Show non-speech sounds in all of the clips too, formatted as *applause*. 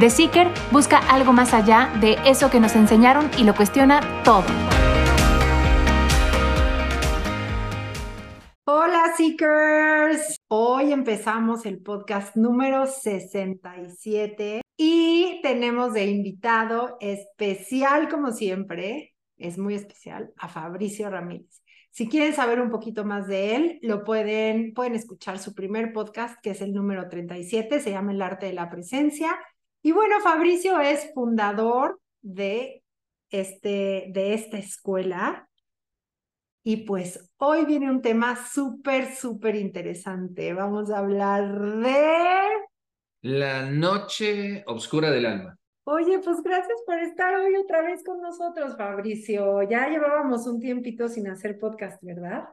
The Seeker busca algo más allá de eso que nos enseñaron y lo cuestiona todo. Hola Seekers, hoy empezamos el podcast número 67 y tenemos de invitado especial como siempre, es muy especial, a Fabricio Ramírez. Si quieren saber un poquito más de él, lo pueden, pueden escuchar su primer podcast, que es el número 37, se llama El arte de la presencia. Y bueno, Fabricio es fundador de, este, de esta escuela. Y pues hoy viene un tema súper, súper interesante. Vamos a hablar de... La noche oscura del alma. Oye, pues gracias por estar hoy otra vez con nosotros, Fabricio. Ya llevábamos un tiempito sin hacer podcast, ¿verdad?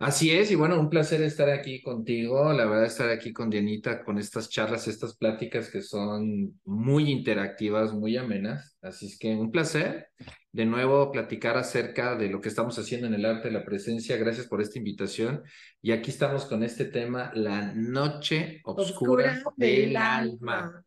Así es, y bueno, un placer estar aquí contigo, la verdad estar aquí con Dianita, con estas charlas, estas pláticas que son muy interactivas, muy amenas, así es que un placer de nuevo platicar acerca de lo que estamos haciendo en el arte de la presencia, gracias por esta invitación, y aquí estamos con este tema, la noche oscura, del, alma.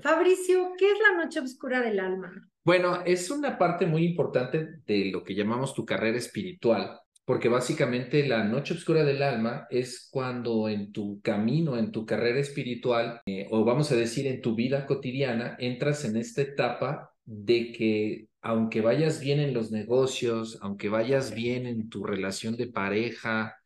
Fabricio, ¿qué es la noche oscura del alma? Bueno, es una parte muy importante de lo que llamamos tu carrera espiritual porque básicamente la noche oscura del alma es cuando en tu camino, en tu carrera espiritual, eh, o vamos a decir en tu vida cotidiana, entras en esta etapa de que aunque vayas bien en los negocios, aunque vayas bien en tu relación de pareja,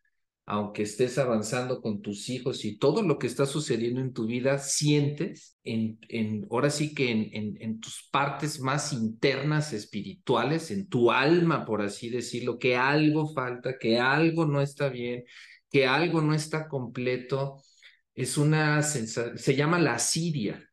aunque estés avanzando con tus hijos y todo lo que está sucediendo en tu vida, sientes en, ahora sí que en, tus partes más internas espirituales, en tu alma, por así decirlo, que algo falta, que algo no está bien, que algo no está completo. Es una sensación, se llama la asidia.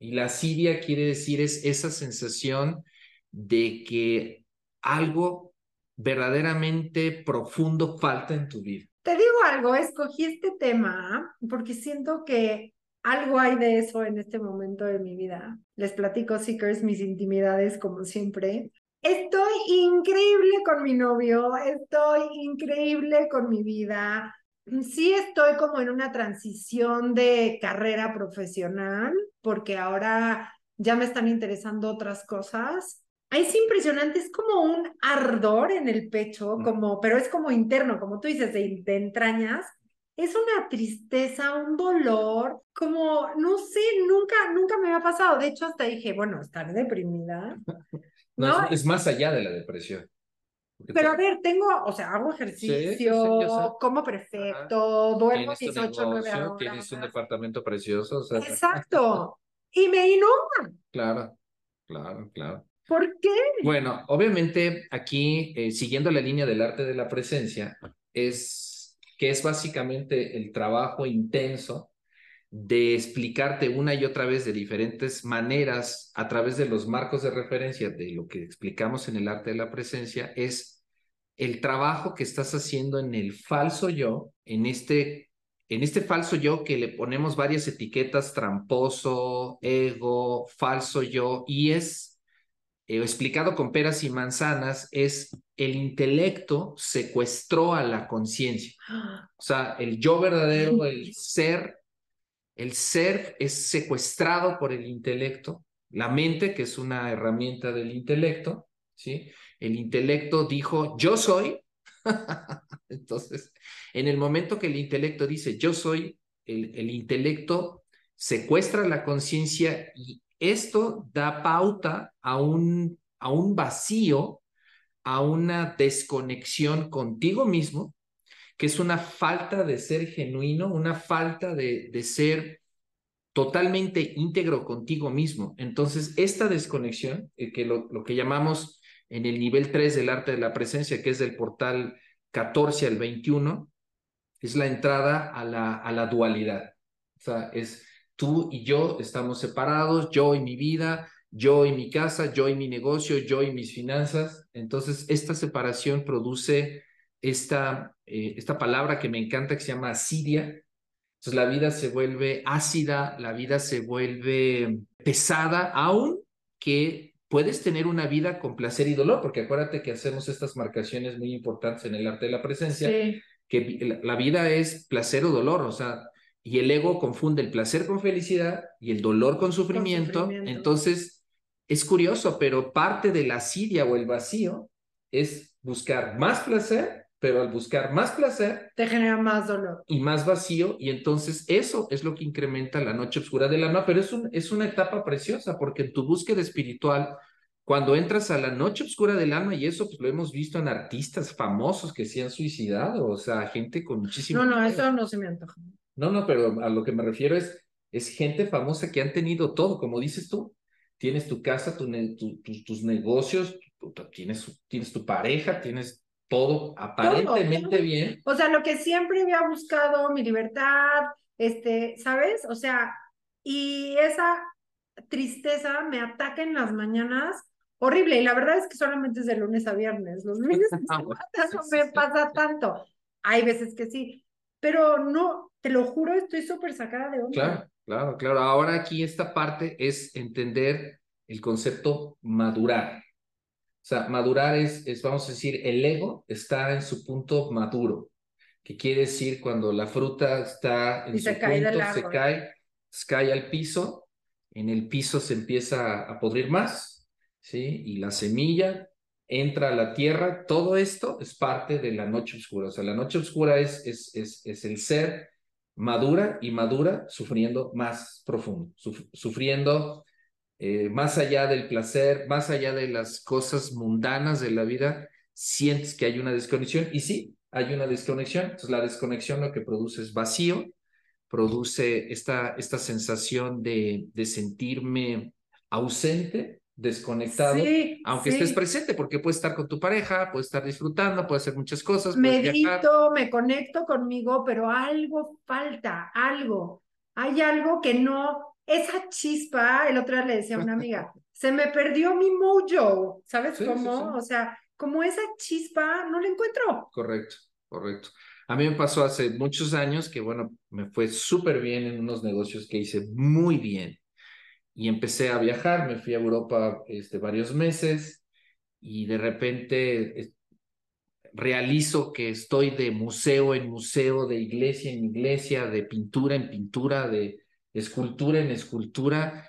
Y la asidia quiere decir es esa sensación de que algo verdaderamente profundo falta en tu vida. Te digo algo, escogí este tema porque siento que algo hay de eso en este momento de mi vida. Les platico, Seekers, mis intimidades como siempre. Estoy increíble con mi novio, estoy increíble con mi vida. Sí estoy como en una transición de carrera profesional porque ahora ya me están interesando otras cosas es impresionante, es como un ardor en el pecho, como, pero es como interno, como tú dices, de, entrañas. Es una tristeza, un dolor, como, no sé, nunca, nunca me había pasado. De hecho, hasta dije, bueno, estar deprimida. *laughs* No, Es, más allá de la depresión. Pero a ver, tengo, o sea, hago ejercicio, como perfecto, duermo 18, 9 horas. Tienes un departamento precioso. Exacto. y me inunda. *laughs* Claro, claro, claro. ¿Por qué? Bueno, obviamente aquí, eh, siguiendo la línea del arte de la presencia, es que es básicamente el trabajo intenso de explicarte una y otra vez de diferentes maneras a través de los marcos de referencia de lo que explicamos en el arte de la presencia, es el trabajo que estás haciendo en el falso yo, en este, en este falso yo que le ponemos varias etiquetas, tramposo, ego, falso yo, y es eh, explicado con peras y manzanas, es el intelecto secuestró a la conciencia. O sea, el yo verdadero, el ser, el ser es secuestrado por el intelecto, la mente, que es una herramienta del intelecto, ¿sí? El intelecto dijo, yo soy. *laughs* Entonces, en el momento que el intelecto dice, yo soy, el, el intelecto secuestra la conciencia y esto da pauta a un, a un vacío, a una desconexión contigo mismo que es una falta de ser genuino, una falta de, de ser totalmente íntegro contigo mismo. Entonces, esta desconexión, eh, que lo, lo, que llamamos en el nivel 3 del arte de la presencia, que es del portal 14 al 21, es la entrada a la, a la dualidad. O sea, es tú y yo estamos separados, yo y mi vida, yo y mi casa, yo y mi negocio, yo y mis finanzas. Entonces, esta separación produce esta, eh, esta palabra que me encanta que se llama asidia. Entonces, la vida se vuelve ácida, la vida se vuelve pesada, aun que puedes tener una vida con placer y dolor, porque acuérdate que hacemos estas marcaciones muy importantes en el arte de la presencia, que la vida es placer o dolor, o sea, y el ego confunde el placer con felicidad y el dolor con sufrimiento. Entonces, es curioso, pero parte de la asidia o el vacío es buscar más placer, pero al buscar más placer... Te genera más dolor. Y más vacío, y entonces eso es lo que incrementa la noche oscura del alma, pero es, un, es una etapa preciosa, porque en tu búsqueda espiritual, cuando entras a la noche oscura del alma, y eso pues lo hemos visto en artistas famosos que se han suicidado, o sea, gente con muchísimo... No, no, eso no se me antoja. No, no, pero a lo que me refiero es, es gente famosa que han tenido todo, como dices tú. Tienes tu casa, tu, tus negocios, tienes, tienes tu pareja, tienes todo aparentemente bien. O sea, lo que siempre había buscado, mi libertad, este, ¿sabes? O sea, y esa tristeza me ataca en las mañanas horrible. Y la verdad es que solamente es de lunes a viernes. Los *laughs* lunes ah, no me pasa tanto. Hay veces que sí, pero no, te lo juro, estoy súper sacada de onda. Claro, claro, claro. Ahora aquí esta parte es entender el concepto madurar. O sea, madurar es, es, vamos a decir, el ego está en su punto maduro, que quiere decir cuando la fruta está en su se cae punto, se cae, se cae al piso, en el piso se empieza a podrir más, ¿sí? Y la semilla entra a la tierra, todo esto es parte de la noche oscura. O sea, la noche oscura es, es, es, es el ser madura y madura sufriendo más profundo, sufriendo eh, más allá del placer, más allá de las cosas mundanas de la vida, sientes que hay una desconexión y sí, hay una desconexión. Entonces la desconexión lo que produce es vacío, produce esta, esta sensación de, de sentirme ausente, desconectado, aunque estés presente, porque puedes estar con tu pareja, puedes estar disfrutando, puedes hacer muchas cosas. Medito, me conecto conmigo, pero algo falta, algo. Hay algo que no, esa chispa, el otro día le decía a una amiga, *laughs* se me perdió mi mojo, ¿sabes cómo? o sea, como esa chispa no la encuentro. Correcto, correcto. A mí me pasó hace muchos años que, bueno, me fue súper bien en unos negocios que hice muy bien y empecé a viajar, me fui a Europa este, varios meses y de repente realizo que estoy de museo en museo, de iglesia en iglesia, de pintura en pintura, de escultura en escultura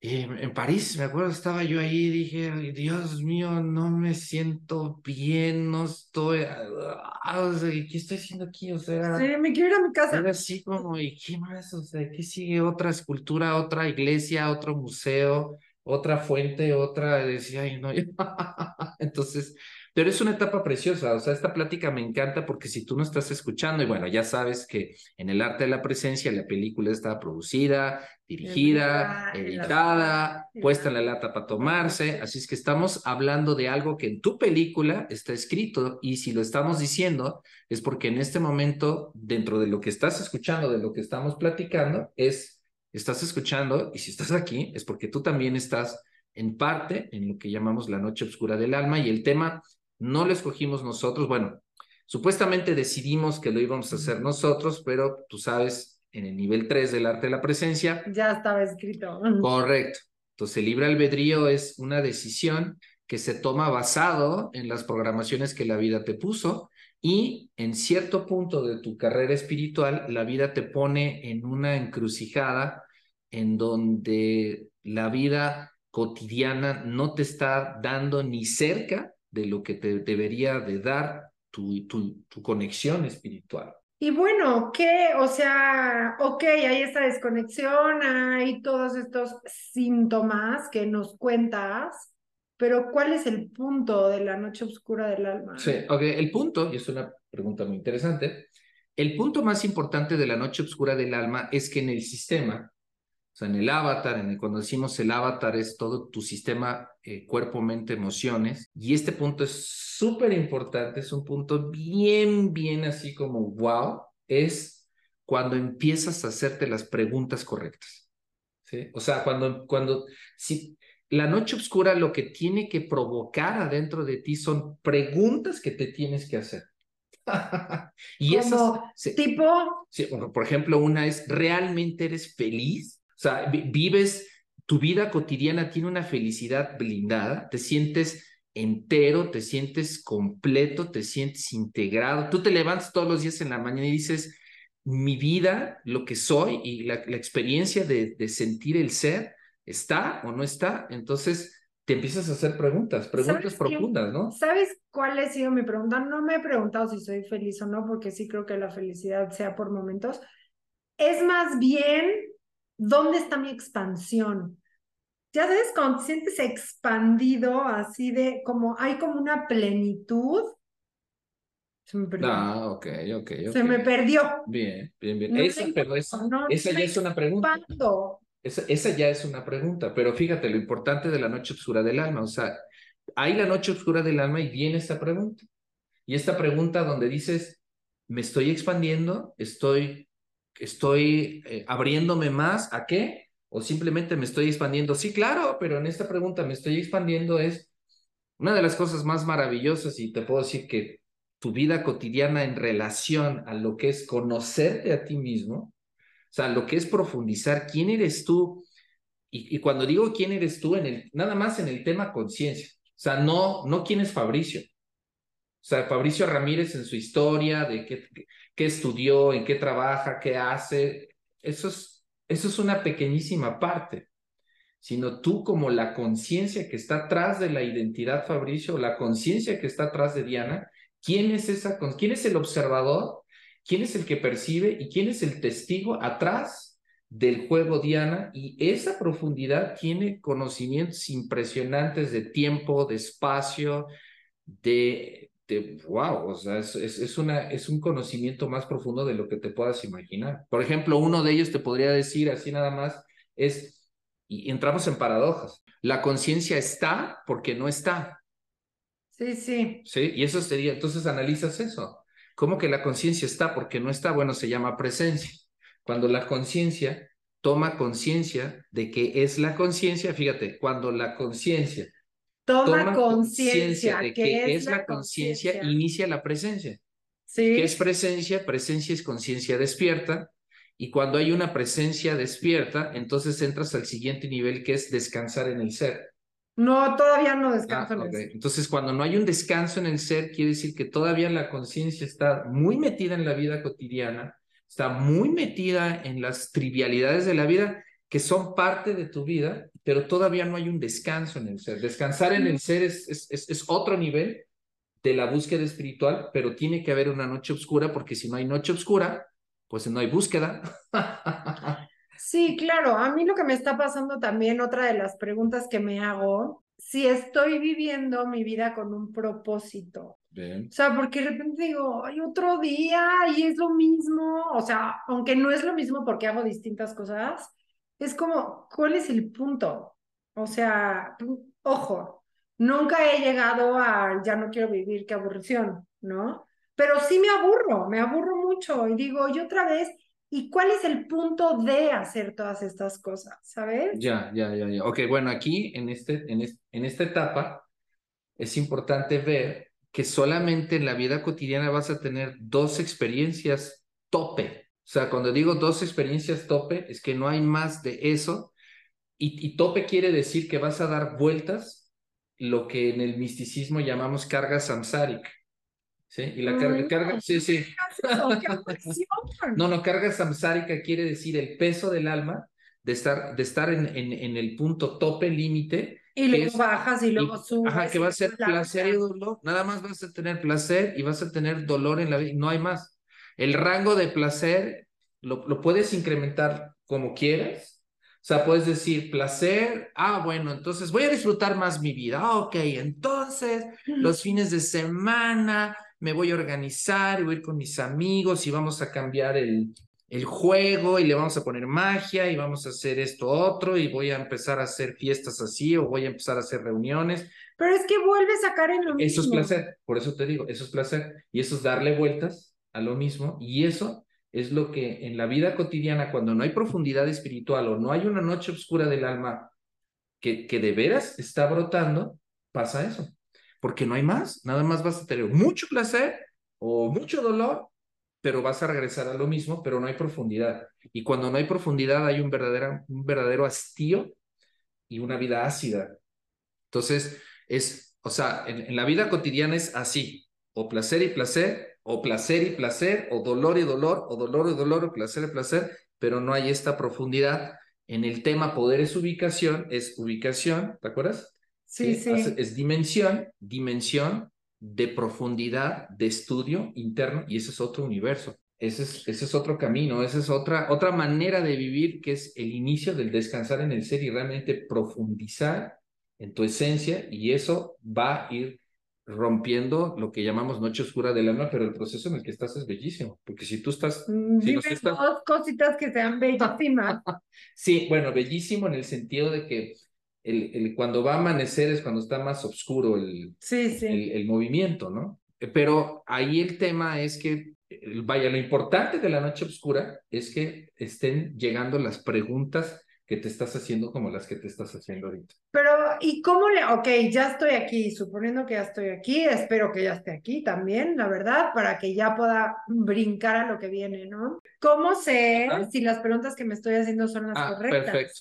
en París, me acuerdo, estaba yo ahí y dije, Dios mío, no me siento bien, no estoy, ah, ¿qué estoy haciendo aquí? O sea, sí, me quiero ir a mi casa. Era así como, ¿y qué más? O sea, ¿qué sigue? Otra escultura, otra iglesia, otro museo, otra fuente, otra, decía, ay, no, *laughs* entonces, pero es una etapa preciosa, o sea, esta plática me encanta porque si tú no estás escuchando, y bueno, ya sabes que en el arte de la presencia la película está producida, dirigida, editada, puesta en la lata para tomarse, así es que estamos hablando de algo que en tu película está escrito y si lo estamos diciendo es porque en este momento, dentro de lo que estás escuchando, de lo que estamos platicando, es, estás escuchando y si estás aquí es porque tú también estás en parte en lo que llamamos la noche oscura del alma y el tema no lo escogimos nosotros. Bueno, supuestamente decidimos que lo íbamos a hacer nosotros, pero tú sabes, en el nivel 3 del arte de la presencia. Ya estaba escrito. Correcto. Entonces, el libre albedrío es una decisión que se toma basado en las programaciones que la vida te puso y en cierto punto de tu carrera espiritual, la vida te pone en una encrucijada en donde la vida cotidiana no te está dando ni cerca de lo que te debería de dar tu, tu, tu conexión espiritual. Y bueno, ¿qué? O sea, ok, hay esta desconexión, hay todos estos síntomas que nos cuentas, pero ¿cuál es el punto de la noche oscura del alma? Sí, ok, el punto, y es una pregunta muy interesante, el punto más importante de la noche oscura del alma es que en el sistema, o sea, en el avatar, en el, cuando decimos el avatar es todo tu sistema eh, cuerpo, mente, emociones, y este punto es súper importante, es un punto bien, bien así como wow, es cuando empiezas a hacerte las preguntas correctas. ¿sí? O sea, cuando, cuando, si, la noche oscura lo que tiene que provocar adentro de ti son preguntas que te tienes que hacer. *laughs* y eso tipo... por ejemplo, una es, ¿realmente eres feliz? O sea, vives, tu vida cotidiana tiene una felicidad blindada, te sientes entero, te sientes completo, te sientes integrado. Tú te levantas todos los días en la mañana y dices, mi vida, lo que soy y la, experiencia de, de sentir el ser, ¿está o no está? Entonces, te empiezas a hacer preguntas, preguntas profundas, ¿no? ¿Sabes cuál ha sido mi pregunta? No me he preguntado si soy feliz o no, porque sí creo que la felicidad sea por momentos. Es más bien, ¿dónde está mi expansión? Ya sabes, cuando te sientes expandido, así de, como hay como una plenitud. Se me perdió. Ah, ok, ok, Se me perdió. Bien, bien, bien. esa, pero esa, esa ya es una pregunta. Esa, ya es una pregunta, pero fíjate lo importante de la noche oscura del alma, o sea, hay la noche oscura del alma y viene esta pregunta. Y esta pregunta donde dices, me estoy expandiendo, estoy, estoy eh, abriéndome más, ¿a qué? O simplemente me estoy expandiendo. Sí, claro, pero en esta pregunta me estoy expandiendo es una de las cosas más maravillosas y te puedo decir que tu vida cotidiana en relación a lo que es conocerte a ti mismo, o sea, lo que es profundizar quién eres tú. Y, cuando digo quién eres tú, en el, nada más en el tema conciencia. O sea, no, no quién es Fabricio. O sea, Fabricio Ramírez en su historia, de qué, qué estudió, en qué trabaja, qué hace, eso es, eso es una pequeñísima parte. Sino tú como la conciencia que está atrás de la identidad Fabricio, la conciencia que está atrás de Diana, ¿quién es esa? ¿Quién es el observador quién es el que percibe y quién es el testigo atrás del juego Diana y esa profundidad tiene conocimientos impresionantes de tiempo, de espacio, de, wow, o sea, es, es, una, es un conocimiento más profundo de lo que te puedas imaginar. Por ejemplo, uno de ellos te podría decir así nada más, es, y entramos en paradojas, la conciencia está porque no está. Sí, sí. Sí, y eso sería, entonces analizas eso. ¿Cómo que la conciencia está? Porque no está, bueno, se llama presencia. Cuando la conciencia toma conciencia de que es la conciencia, fíjate, cuando la conciencia toma, conciencia de que, es, la conciencia, inicia la presencia. ¿Sí? ¿Qué es presencia? Presencia es conciencia despierta. Y cuando hay una presencia despierta, entonces entras al siguiente nivel que es descansar en el ser. No, todavía no descanso en el ser. Entonces, cuando no hay un descanso en el ser, quiere decir que todavía la conciencia está muy metida en la vida cotidiana, está muy metida en las trivialidades de la vida que son parte de tu vida, pero todavía no hay un descanso en el ser. Descansar en el ser es, es, es otro nivel de la búsqueda espiritual, pero tiene que haber una noche oscura, porque si no hay noche oscura, pues no hay búsqueda. *laughs* Sí, claro. A mí lo que me está pasando también, otra de las preguntas que me hago, si estoy viviendo mi vida con un propósito. O sea, porque de repente digo, hay otro día y es lo mismo. O sea, aunque no es lo mismo porque hago distintas cosas, es como, ¿cuál es el punto? O sea, ojo, nunca he llegado a ya no quiero vivir, qué aburrición, ¿no? Pero sí me aburro, me aburro mucho y digo, y otra vez, ¿Y cuál es el punto de hacer todas estas cosas? ¿Sabes? Ya, ya, ya, ya. Ok, bueno, aquí en, este, en, en esta etapa es importante ver que solamente en la vida cotidiana vas a tener dos experiencias tope. O sea, cuando digo dos experiencias tope, es que no hay más de eso. Y, y tope quiere decir que vas a dar vueltas lo que en el misticismo llamamos carga samsárica. ¿sí? Y la carga, carga, sí, sí. no, no, carga samsárica quiere decir el peso del alma de estar, de estar en, en, en el punto tope, límite. Y luego bajas y luego subes. Ajá, que va a ser placer y dolor. Nada más vas a tener placer y vas a tener dolor en la vida. No hay más. El rango de placer lo, lo puedes incrementar como quieras. O sea, puedes decir placer, ah, bueno, entonces voy a disfrutar más mi vida. Ah, ok, entonces los fines de semana me voy a organizar y voy a ir con mis amigos y vamos a cambiar el, el juego y le vamos a poner magia y vamos a hacer esto otro y voy a empezar a hacer fiestas así o voy a empezar a hacer reuniones. Pero es que vuelves a caer en lo mismo. Eso es placer, por eso te digo, eso es placer y eso es darle vueltas a lo mismo y eso es lo que en la vida cotidiana, cuando no hay profundidad espiritual o no hay una noche oscura del alma que, que de veras está brotando, pasa eso porque no hay más, nada más vas a tener mucho placer o mucho dolor, pero vas a regresar a lo mismo, pero no hay profundidad. Y cuando no hay profundidad hay un verdadero, verdadero hastío y una vida ácida. Entonces, es, o sea, en la vida cotidiana es así, o placer y placer, o placer y placer, o dolor y dolor, o dolor y dolor, o placer y placer, pero no hay esta profundidad. En el tema poder es ubicación, es ubicación, ¿te acuerdas? Sí, sí. Es dimensión, dimensión de profundidad, de estudio interno, y ese es otro universo. Ese es, ese es otro camino, esa es otra, otra manera de vivir que es el inicio del descansar en el ser y realmente profundizar en tu esencia y eso va a ir rompiendo lo que llamamos noche oscura del alma, pero el proceso en el que estás es bellísimo, porque si tú estás... Mm, si Dime dos cositas que sean bellísimas. *laughs* sí, bueno, bellísimo en el sentido de que el, el, cuando va a amanecer es cuando está más oscuro el, sí, sí. el, el movimiento, ¿no? Pero ahí el tema es que, vaya, lo importante de la noche oscura es que estén llegando las preguntas que te estás haciendo como las que te estás haciendo ahorita. Pero, ¿y cómo le, ok, ya estoy aquí, suponiendo que ya estoy aquí, espero que ya esté aquí también, la verdad, para que ya pueda brincar a lo que viene, ¿no? ¿Cómo sé ah. si las preguntas que me estoy haciendo son las ah, correctas? Perfecto.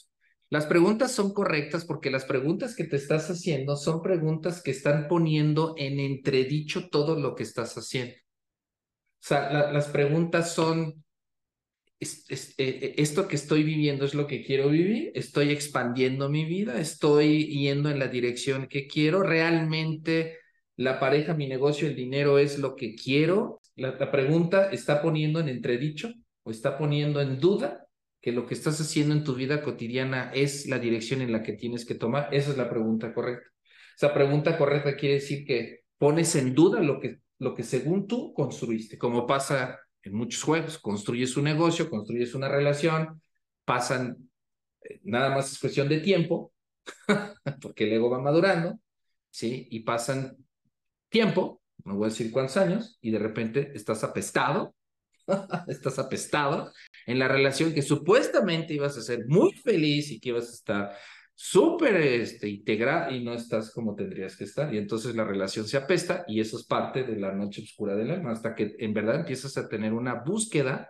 Las preguntas son correctas porque las preguntas que te estás haciendo son preguntas que están poniendo en entredicho todo lo que estás haciendo. O sea, la, las preguntas son, eh, ¿esto que estoy viviendo es lo que quiero vivir? ¿Estoy expandiendo mi vida? ¿Estoy yendo en la dirección que quiero? ¿Realmente la pareja, mi negocio, el dinero es lo que quiero? La, la pregunta está poniendo en entredicho o está poniendo en duda que lo que estás haciendo en tu vida cotidiana es la dirección en la que tienes que tomar? Esa es la pregunta correcta. Esa pregunta correcta quiere decir que pones en duda lo que, lo que según tú construiste, como pasa en muchos juegos, construyes un negocio, construyes una relación, pasan, eh, nada más es cuestión de tiempo, *laughs* porque el ego va madurando, ¿sí? Y pasan tiempo, no voy a decir cuántos años, y de repente estás apestado *laughs* estás apestado en la relación que supuestamente ibas a ser muy feliz y que ibas a estar súper este, integrada y no estás como tendrías que estar. Y entonces la relación se apesta y eso es parte de la noche oscura del alma, hasta que en verdad empiezas a tener una búsqueda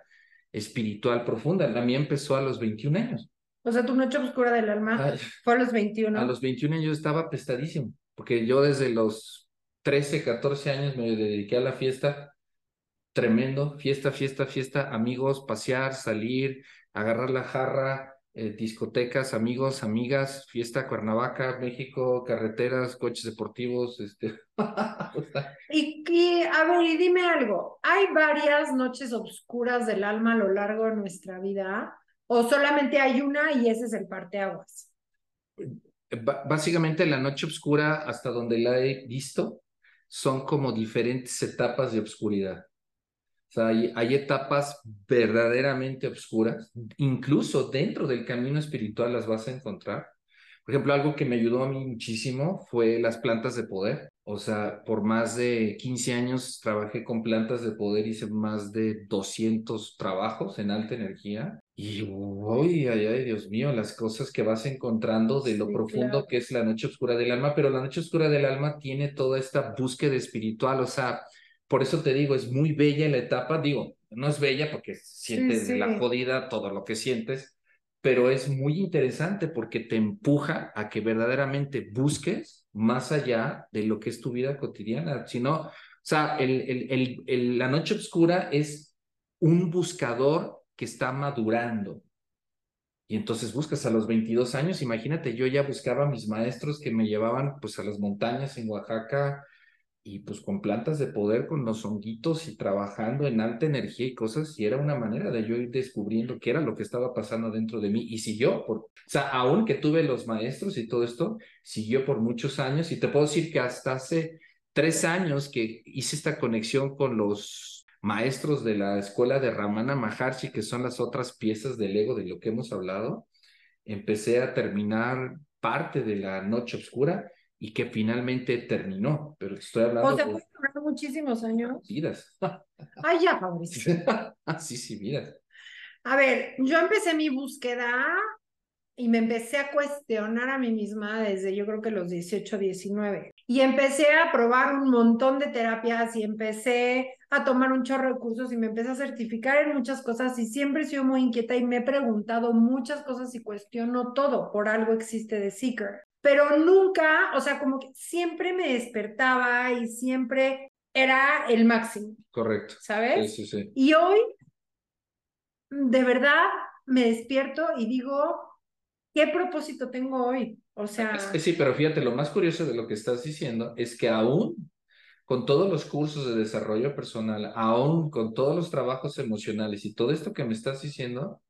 espiritual profunda. La mía empezó a los 21 años. O sea, tu noche oscura del alma Ay, fue a los 21. A los 21 años yo estaba apestadísimo, porque yo desde los 13, 14 años me dediqué a la fiesta tremendo, fiesta, fiesta, fiesta, amigos, pasear, salir, agarrar la jarra, eh, discotecas, amigos, amigas, fiesta, Cuernavaca, México, carreteras, coches deportivos, este. *laughs* y, y, a ver, y dime algo, ¿hay varias noches oscuras del alma a lo largo de nuestra vida? ¿O solamente hay una y ese es el parteaguas? Básicamente la noche oscura, hasta donde la he visto, son como diferentes etapas de oscuridad. O sea, hay, hay, etapas verdaderamente oscuras, incluso dentro del camino espiritual las vas a encontrar. Por ejemplo, algo que me ayudó a mí muchísimo fue las plantas de poder. O sea, por más de 15 años trabajé con plantas de poder, hice más de 200 trabajos en alta energía. Y, uy, ay, ay, Dios mío, las cosas que vas encontrando de lo sí, profundo claro. que es la noche oscura del alma, pero la noche oscura del alma tiene toda esta búsqueda espiritual, o sea, por eso te digo, es muy bella la etapa, digo, no es bella porque sientes sí, sí. la jodida todo lo que sientes, pero es muy interesante porque te empuja a que verdaderamente busques más allá de lo que es tu vida cotidiana. Si no, o sea, el, el, el, el, la noche oscura es un buscador que está madurando. Y entonces buscas a los 22 años, imagínate, yo ya buscaba a mis maestros que me llevaban pues a las montañas en Oaxaca, y pues con plantas de poder, con los honguitos y trabajando en alta energía y cosas, y era una manera de yo ir descubriendo qué era lo que estaba pasando dentro de mí. Y siguió, por, o sea, aún que tuve los maestros y todo esto, siguió por muchos años. Y te puedo decir que hasta hace tres años que hice esta conexión con los maestros de la escuela de Ramana Maharshi, que son las otras piezas del ego de lo que hemos hablado, empecé a terminar parte de la noche oscura y que finalmente terminó, pero estoy hablando... O sea, fue muchísimos años. Vidas. *laughs* Ay, ya, Fabricio. *laughs* sí, sí, vidas. A ver, yo empecé mi búsqueda y me empecé a cuestionar a mí misma desde yo creo que los 18, 19. Y empecé a probar un montón de terapias y empecé a tomar un chorro de cursos y me empecé a certificar en muchas cosas y siempre he sido muy inquieta y me he preguntado muchas cosas y cuestiono todo. Por algo existe The Seeker pero nunca, o sea, como que siempre me despertaba y siempre era el máximo. Correcto. ¿Sabes? Sí, sí, sí. Y hoy, de verdad, me despierto y digo, ¿qué propósito tengo hoy? O sea... sí, pero fíjate, lo más curioso de lo que estás diciendo es que aún con todos los cursos de desarrollo personal, aún con todos los trabajos emocionales y todo esto que me estás diciendo,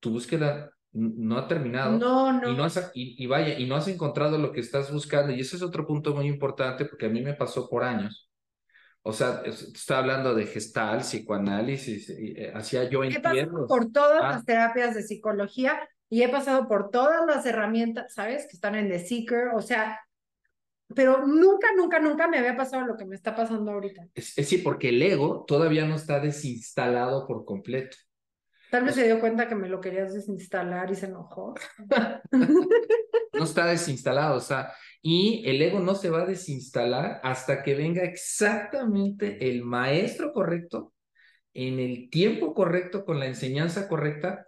tu búsqueda no ha terminado. No, no. Y, no has, y, vaya, y no has encontrado lo que estás buscando. Y ese es otro punto muy importante porque a mí me pasó por años. O sea, está hablando de gestal, psicoanálisis, eh, hacía yo He pasado por todas ah. las terapias de psicología y he pasado por todas las herramientas, ¿sabes? Que están en The Seeker, o sea, pero nunca, nunca, nunca me había pasado lo que me está pasando ahorita. Es, es sí, porque el ego todavía no está desinstalado por completo. Tal vez se dio cuenta que me lo querías desinstalar y se enojó. no está desinstalado, o sea, y el ego no se va a desinstalar hasta que venga exactamente el maestro correcto, en el tiempo correcto, con la enseñanza correcta,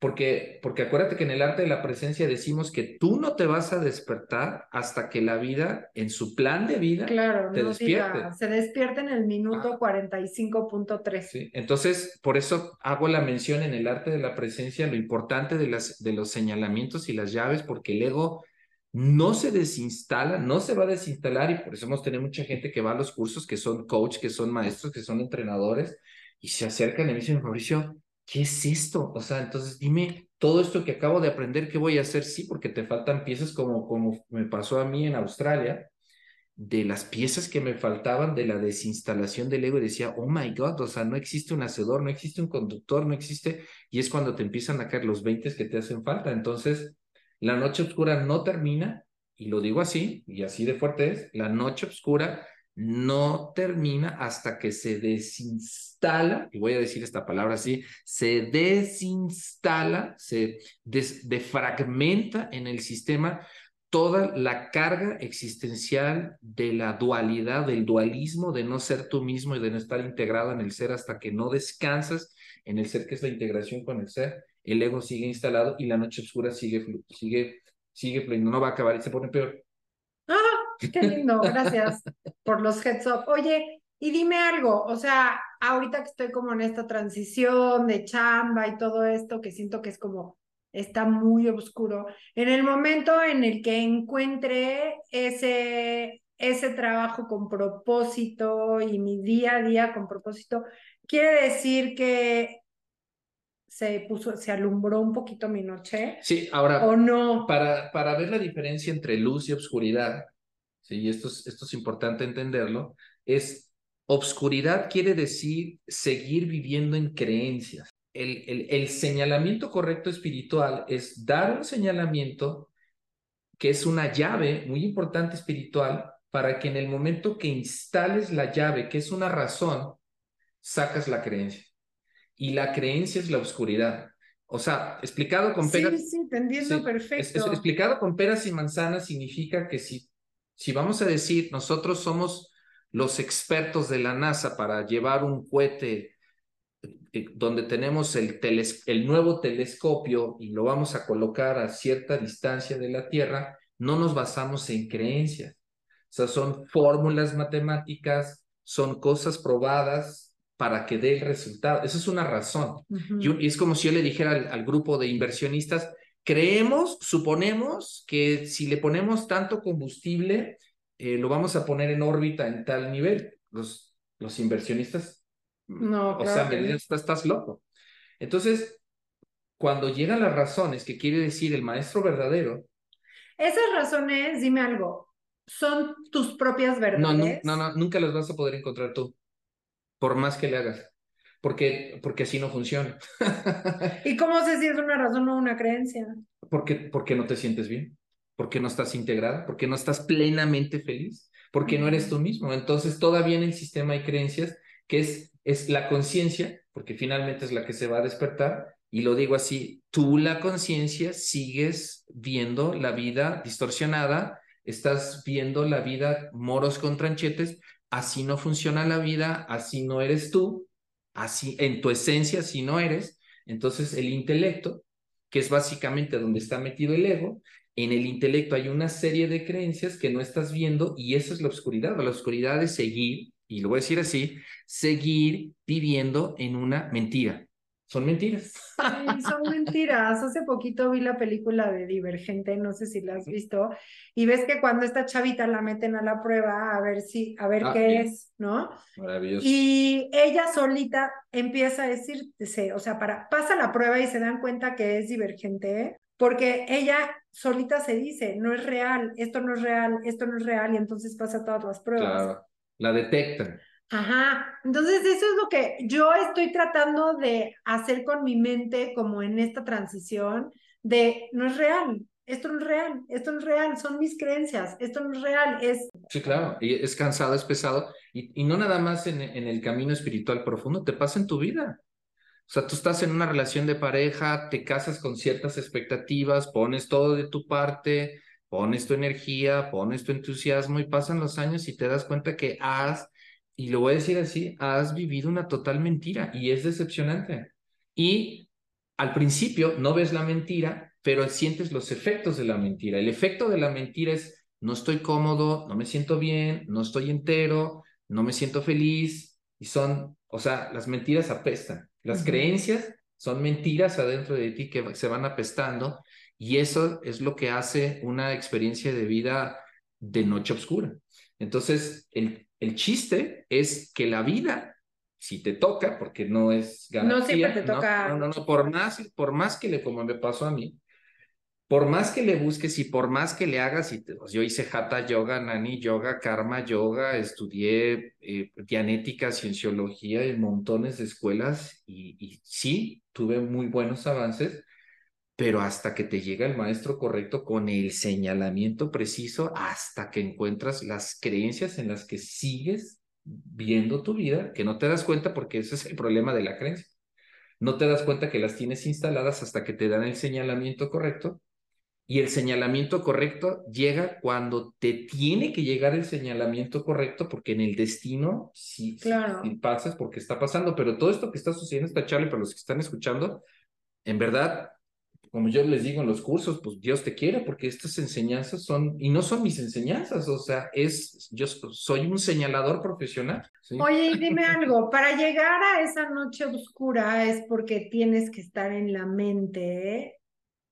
porque, porque acuérdate que en el arte de la presencia decimos que tú no te vas a despertar hasta que la vida, en su plan de vida, claro, te despierte. se despierta en el minuto 45.3. Sí, entonces, por eso hago la mención en el arte de la presencia, lo importante de, las, de los señalamientos y las llaves, porque el ego no se desinstala, no se va a desinstalar y por eso hemos tenido mucha gente que va a los cursos, que son coach, que son maestros, que son entrenadores y se acercan y me dicen, Mauricio, ¿qué es esto? O sea, entonces dime, todo esto que acabo de aprender, ¿qué voy a hacer? Sí, porque te faltan piezas como, como me pasó a mí en Australia, de las piezas que me faltaban de la desinstalación del ego y decía, oh my God, o sea, no existe un hacedor, no existe un conductor, no existe, y es cuando te empiezan a caer los 20 que te hacen falta. Entonces, la noche oscura no termina, y lo digo así, y así de fuerte es, la noche oscura no termina hasta que se desinstala, y voy a decir esta palabra así, se desinstala, se defragmenta en el sistema toda la carga existencial de la dualidad, del dualismo, de no ser tú mismo y de no estar integrado en el ser hasta que no descansas en el ser que es la integración con el ser, el ego sigue instalado y la noche oscura sigue, sigue, sigue no va a acabar y se pone peor. Qué lindo, gracias por los heads up. Oye, y dime algo, o sea, ahorita que estoy como en esta transición de chamba y todo esto, que siento que es como, está muy oscuro, en el momento en el que encuentre ese, ese trabajo con propósito y mi día a día con propósito, quiere decir que se puso, se alumbró un poquito mi noche. Sí, ahora. ¿O no? Para, para ver la diferencia entre luz y oscuridad, y esto es, esto es importante entenderlo, es obscuridad quiere decir seguir viviendo en creencias. El, el, el señalamiento correcto espiritual es dar un señalamiento que es una llave muy importante espiritual para que en el momento que instales la llave, que es una razón, sacas la creencia. Y la creencia es la oscuridad. O sea, explicado con peras. Sí, sí, entendiendo perfecto. explicado con peras y manzanas significa que si si vamos a decir, nosotros somos los expertos de la NASA para llevar un cohete eh, donde tenemos el, el nuevo telescopio y lo vamos a colocar a cierta distancia de la Tierra, no nos basamos en creencias. O sea, son fórmulas matemáticas, son cosas probadas para que dé el resultado. Esa es una razón. y, es como si yo le dijera al grupo de inversionistas, Creemos, suponemos que si le ponemos tanto combustible, eh, lo vamos a poner en órbita en tal nivel. Los, los inversionistas, No, o claro sea, me no. dicen, estás, estás loco. Entonces, cuando llegan las razones, que quiere decir el maestro verdadero, Esas razones, dime algo, ¿son tus propias no, verdades? no, no, no, nunca las vas a poder encontrar tú, por más que le hagas, porque, porque así no funciona. *laughs* ¿Y cómo sé si es una razón o una creencia? porque, porque no te sientes bien, porque no estás integrada, porque no estás plenamente feliz, porque no eres tú mismo. Entonces, todavía en el sistema hay creencias que es, es la conciencia, porque finalmente es la que se va a despertar, y lo digo así, tú la conciencia sigues viendo la vida distorsionada, estás viendo la vida moros con tranchetes, así no funciona la vida, así no eres tú, así en tu esencia así no eres. Entonces, el intelecto que es básicamente donde está metido el ego. En el intelecto hay una serie de creencias que no estás viendo y esa es la oscuridad. La oscuridad es seguir, y lo voy a decir así, seguir viviendo en una mentira. Son mentiras. Sí, son mentiras. Hace poquito vi la película de Divergente, no sé si la has visto, y ves que cuando esta chavita la meten a la prueba a ver si, a ver Ah, qué bien. es, ¿no? Maravilloso. Y ella solita empieza a decirse, o sea, para, pasa la prueba y se dan cuenta que es divergente, porque ella solita se dice, no es real, esto no es real, esto no es real, y entonces pasa todas las pruebas. Claro. La detectan. Ajá, entonces eso es lo que yo estoy tratando de hacer con mi mente como en esta transición de no es real, esto no es real, esto no es real, son mis creencias, esto no es real, es Sí, claro. Y es cansado, es pesado. Y, y no nada más en, en el camino espiritual profundo, te pasa en tu vida. O sea, tú estás en una relación de pareja, te casas con ciertas expectativas, pones todo de tu parte, pones tu energía, pones tu entusiasmo y pasan los años y te das cuenta que has, y lo voy a decir así, has vivido una total mentira y es decepcionante. Y al principio no ves la mentira, pero sientes los efectos de la mentira. El efecto de la mentira es, no estoy cómodo, no me siento bien, no estoy entero, no me siento feliz, y son, o sea, las mentiras apestan. Las creencias son mentiras adentro de ti que se van apestando y eso es lo que hace una experiencia de vida de noche oscura. Entonces, el, el chiste es que la vida, si te toca, porque no es garantía, No siempre te toca. No, no, no, por más, por más que le, como me pasó a mí, por más que le busques y por más que le hagas, y te- pues, yo hice Hatha Yoga, Nani Yoga, Karma Yoga, estudié eh, dianética, cienciología en montones de escuelas y, y sí, tuve muy buenos avances, pero hasta que te llega el maestro correcto con el señalamiento preciso, hasta que encuentras las creencias en las que sigues viendo tu vida, que no te das cuenta porque ese es el problema de la creencia. No te das cuenta que las tienes instaladas hasta que te dan el señalamiento correcto y el señalamiento correcto llega cuando te tiene que llegar el señalamiento correcto, porque en el destino sí, Claro. sí pasas porque está pasando, pero todo esto que está sucediendo esta charla, para los que están escuchando, en verdad, como yo les digo en los cursos, pues Dios te quiere, porque estas enseñanzas son, y no son mis enseñanzas, o sea, es, yo soy un señalador profesional. ¿sí? Oye, y dime *laughs* algo, para llegar a esa noche oscura es porque tienes que estar en la mente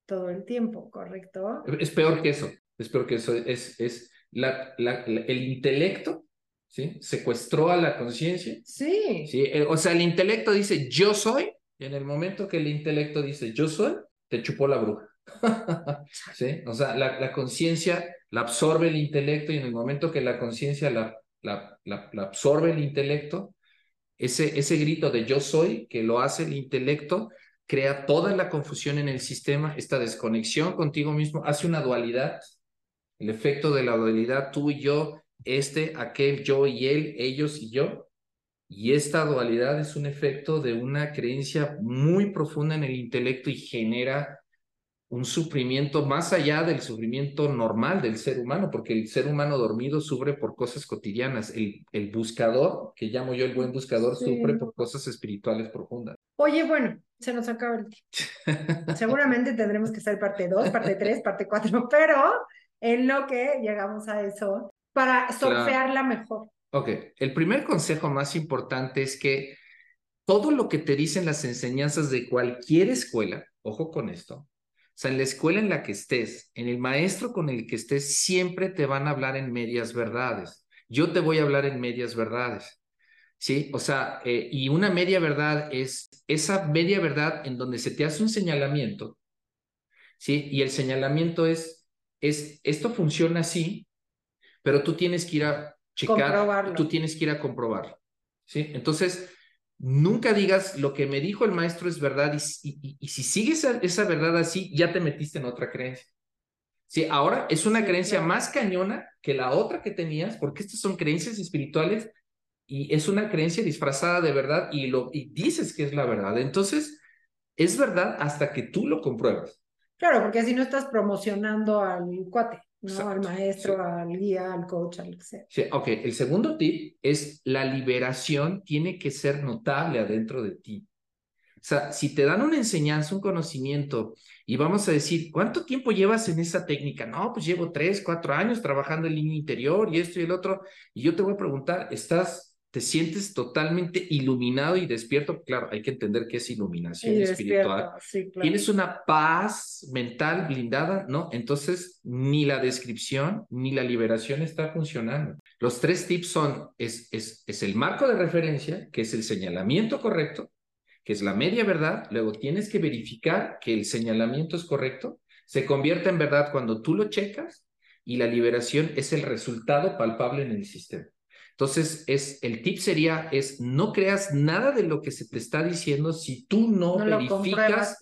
todo el tiempo, ¿correcto? Es peor que eso, es peor que eso, es, es la, la- la- el intelecto, ¿sí? Secuestró a la conciencia, Sí. ¿sí? Eh, O sea, el intelecto dice yo soy, y en el momento que el intelecto dice yo soy, te chupó la bruja. *laughs* O sea, la, la conciencia la absorbe el intelecto y en el momento que la conciencia la, la, la, la absorbe el intelecto, ese, ese grito de yo soy que lo hace el intelecto crea toda la confusión en el sistema, esta desconexión contigo mismo, hace una dualidad, el efecto de la dualidad, tú y yo, este, aquel, yo y él, ellos y yo. Y esta dualidad es un efecto de una creencia muy profunda en el intelecto y genera un sufrimiento más allá del sufrimiento normal del ser humano, porque el ser humano dormido sufre por cosas cotidianas. El, el buscador, que llamo yo el buen buscador, Sí. sufre por cosas espirituales profundas. Oye, bueno, se nos acaba el tiempo. *laughs* Seguramente tendremos que hacer parte 2, parte 3, parte 4, pero en lo que llegamos a eso, para surfearla mejor. Ok, el primer consejo más importante es que todo lo que te dicen las enseñanzas de cualquier escuela, ojo con esto, sea, en la escuela en la que estés, en el maestro con el que estés, siempre te van a hablar en medias verdades. Yo te voy a hablar en medias verdades. ¿Sí? O sea, eh, y una media verdad es esa media verdad en donde se te hace un señalamiento, ¿sí? Y el señalamiento es, es esto funciona así, pero tú tienes que ir a checar, tú tienes que ir a comprobarlo, ¿sí? Entonces, nunca digas lo que me dijo el maestro es verdad y, y, si sigues esa, verdad así, ya te metiste en otra creencia. Sí, ahora es una creencia más cañona que la otra que tenías, porque estas son creencias espirituales y es una creencia disfrazada de verdad y, lo, y dices que es la verdad. Entonces, es verdad hasta que tú lo compruebas. Claro, porque si no estás promocionando al cuate. ¿No? Al maestro, al guía, al coach, al que sea. Sí, ok. El segundo tip es la liberación tiene que ser notable adentro de ti. O sea, si te dan una enseñanza, un conocimiento, y vamos a decir, ¿cuánto tiempo llevas en esa técnica? No, pues llevo tres, cuatro años trabajando en línea interior y esto y el otro. Y yo te voy a preguntar, ¿estás te sientes totalmente iluminado y despierto. Claro, hay que entender que es iluminación espiritual. Tienes una paz mental blindada, ¿no? Entonces, ni la descripción ni la liberación está funcionando. Los tres tips son, es, es, es el marco de referencia, que es el señalamiento correcto, que es la media verdad, luego tienes que verificar que el señalamiento es correcto, se convierte en verdad cuando tú lo checas y la liberación es el resultado palpable en el sistema. Entonces, es, el tip sería, es no creas nada de lo que se te está diciendo. Si tú no, verificas,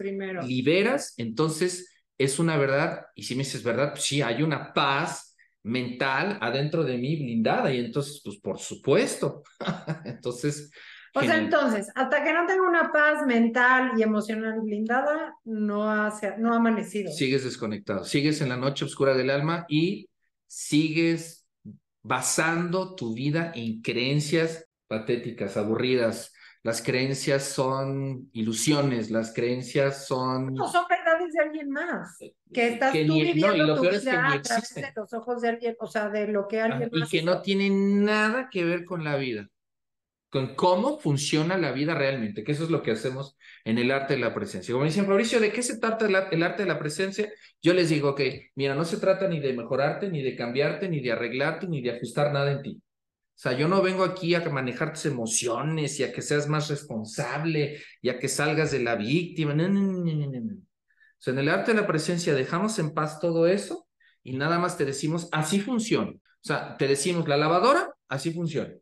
liberas, entonces es una verdad, y si me dices verdad, pues sí, hay una paz mental adentro de mí blindada, y entonces, pues por supuesto. *laughs* entonces... O sea, entonces, hasta que no tenga una paz mental y emocional blindada, no ha, no ha amanecido. Sigues desconectado, sigues en la noche oscura del alma y sigues basando tu vida en creencias patéticas, aburridas. Las creencias son ilusiones, las creencias son... No, son verdades de alguien más. Que estás tú viviendo no, y lo peor es que ni existen. de los ojos de alguien, o sea, de lo que alguien Y que no tiene nada que ver con la vida con cómo funciona la vida realmente, que eso es lo que hacemos en el arte de la presencia. Como dicen, Mauricio, ¿de qué se trata el, arte de la presencia? Yo les digo que, mira, no se trata ni de mejorarte, ni de cambiarte, ni de arreglarte, ni de ajustar nada en ti. O sea, yo no vengo aquí a manejar tus emociones y a que seas más responsable y a que salgas de la víctima. No. O sea, en el arte de la presencia dejamos en paz todo eso y nada más te decimos, así funciona. O sea, te decimos, la lavadora, así funciona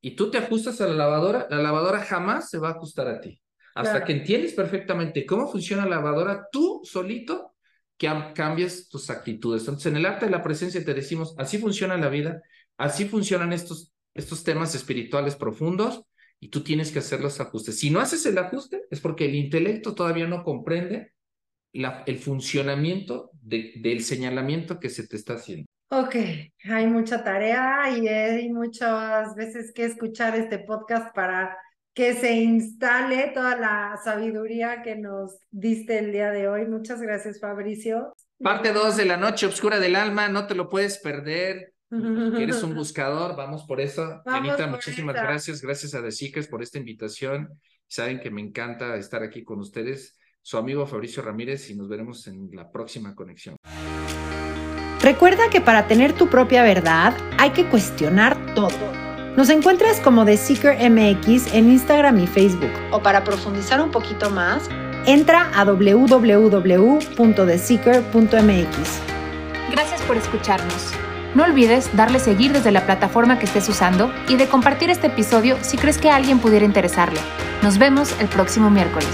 y tú te ajustas a la lavadora, la lavadora jamás se va a ajustar a ti. Hasta que entiendes perfectamente cómo funciona la lavadora, tú solito que cambies tus actitudes. Entonces, en el arte de la presencia te decimos, así funciona la vida, así funcionan estos, estos temas espirituales profundos y tú tienes que hacer los ajustes. Si no haces el ajuste, es porque el intelecto todavía no comprende la, el funcionamiento del señalamiento que se te está haciendo. Ok, hay mucha tarea y hay muchas veces que escuchar este podcast para que se instale toda la sabiduría que nos diste el día de hoy. Muchas gracias, Fabricio. Parte 2 de la noche oscura del alma, no te lo puedes perder. *laughs* Eres un buscador, vamos por eso. Anita, muchísimas gracias. Gracias a por esta invitación. Saben que me encanta estar aquí con ustedes. Su amigo Fabricio Ramírez y nos veremos en la próxima conexión. Recuerda que para tener tu propia verdad hay que cuestionar todo. Nos encuentras como The Seeker MX en Instagram y Facebook. O para profundizar un poquito más, entra a www.theseeker.mx. Gracias por escucharnos. No olvides darle seguir desde la plataforma que estés usando y de compartir este episodio si crees que a alguien pudiera interesarle. Nos vemos el próximo miércoles.